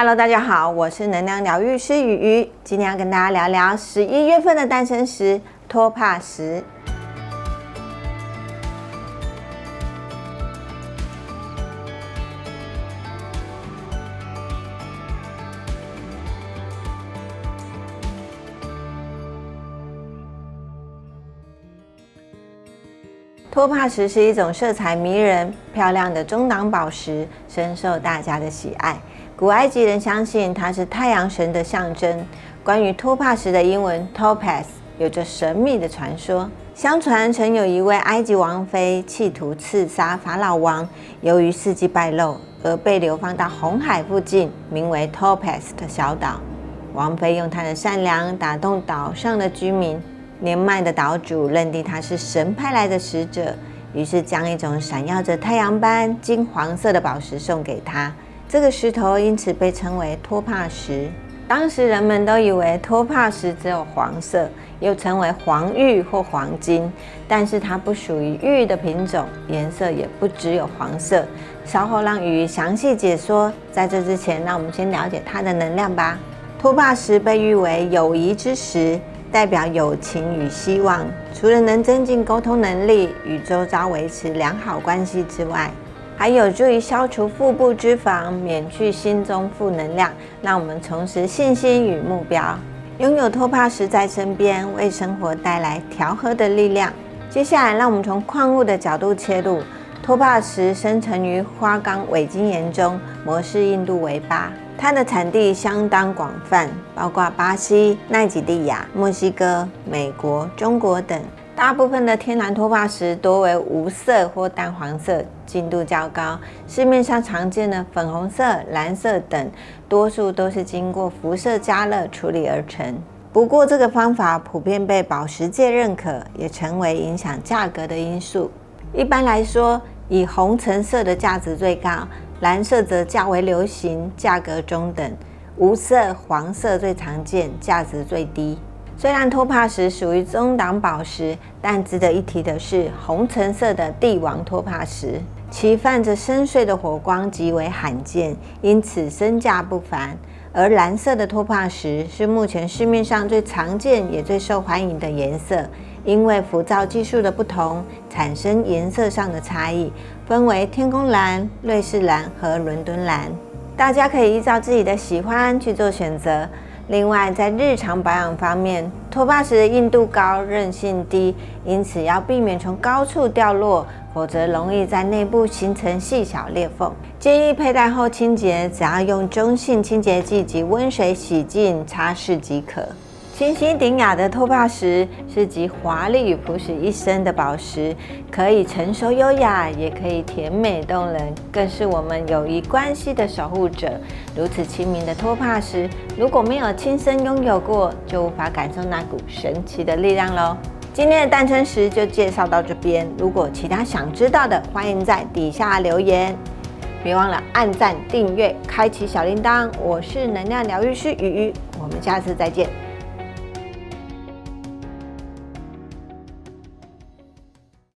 Hello，大家好，我是能量疗愈师雨雨，今天要跟大家聊聊十一月份的诞生石托帕石。托帕石是一种色彩迷人、漂亮的中档宝石，深受大家的喜爱。古埃及人相信它是太阳神的象征。关于托帕石的英文 topaz 有着神秘的传说。相传曾有一位埃及王妃企图刺杀法老王，由于事迹败露而被流放到红海附近名为 topaz 的小岛。王妃用她的善良打动岛上的居民，年迈的岛主认定他是神派来的使者，于是将一种闪耀着太阳般金黄色的宝石送给他。这个石头因此被称为托帕石。当时人们都以为托帕石只有黄色，又称为黄玉或黄金，但是它不属于玉的品种，颜色也不只有黄色。稍后让鱼详细解说。在这之前，让我们先了解它的能量吧。托帕石被誉为友谊之石，代表友情与希望。除了能增进沟通能力与周遭维持良好关系之外，还有助于消除腹部脂肪，免去心中负能量，让我们重拾信心与目标。拥有托帕石在身边，为生活带来调和的力量。接下来，让我们从矿物的角度切入。托帕石生成于花岗伪晶岩中，模式硬度为八。它的产地相当广泛，包括巴西、奈及利亚、墨西哥、美国、中国等。大部分的天然托帕石多为无色或淡黄色，净度较高。市面上常见的粉红色、蓝色等，多数都是经过辐射加热处理而成。不过，这个方法普遍被宝石界认可，也成为影响价格的因素。一般来说，以红橙色的价值最高，蓝色则较为流行，价格中等。无色、黄色最常见，价值最低。虽然托帕石属于中档宝石，但值得一提的是，红橙色的帝王托帕石，其泛着深邃的火光极为罕见，因此身价不凡。而蓝色的托帕石是目前市面上最常见也最受欢迎的颜色，因为浮躁技术的不同，产生颜色上的差异，分为天空蓝、瑞士蓝和伦敦蓝。大家可以依照自己的喜欢去做选择。另外，在日常保养方面，托帕石的硬度高、韧性低，因此要避免从高处掉落，否则容易在内部形成细小裂缝。建议佩戴后清洁，只要用中性清洁剂及温水洗净擦拭即可。清新典雅的托帕石是集华丽与朴实一身的宝石，可以成熟优雅，也可以甜美动人，更是我们友谊关系的守护者。如此亲民的托帕石，如果没有亲身拥有过，就无法感受那股神奇的力量喽。今天的诞生石就介绍到这边，如果其他想知道的，欢迎在底下留言。别忘了按赞、订阅、开启小铃铛。我是能量疗愈师雨雨，我们下次再见。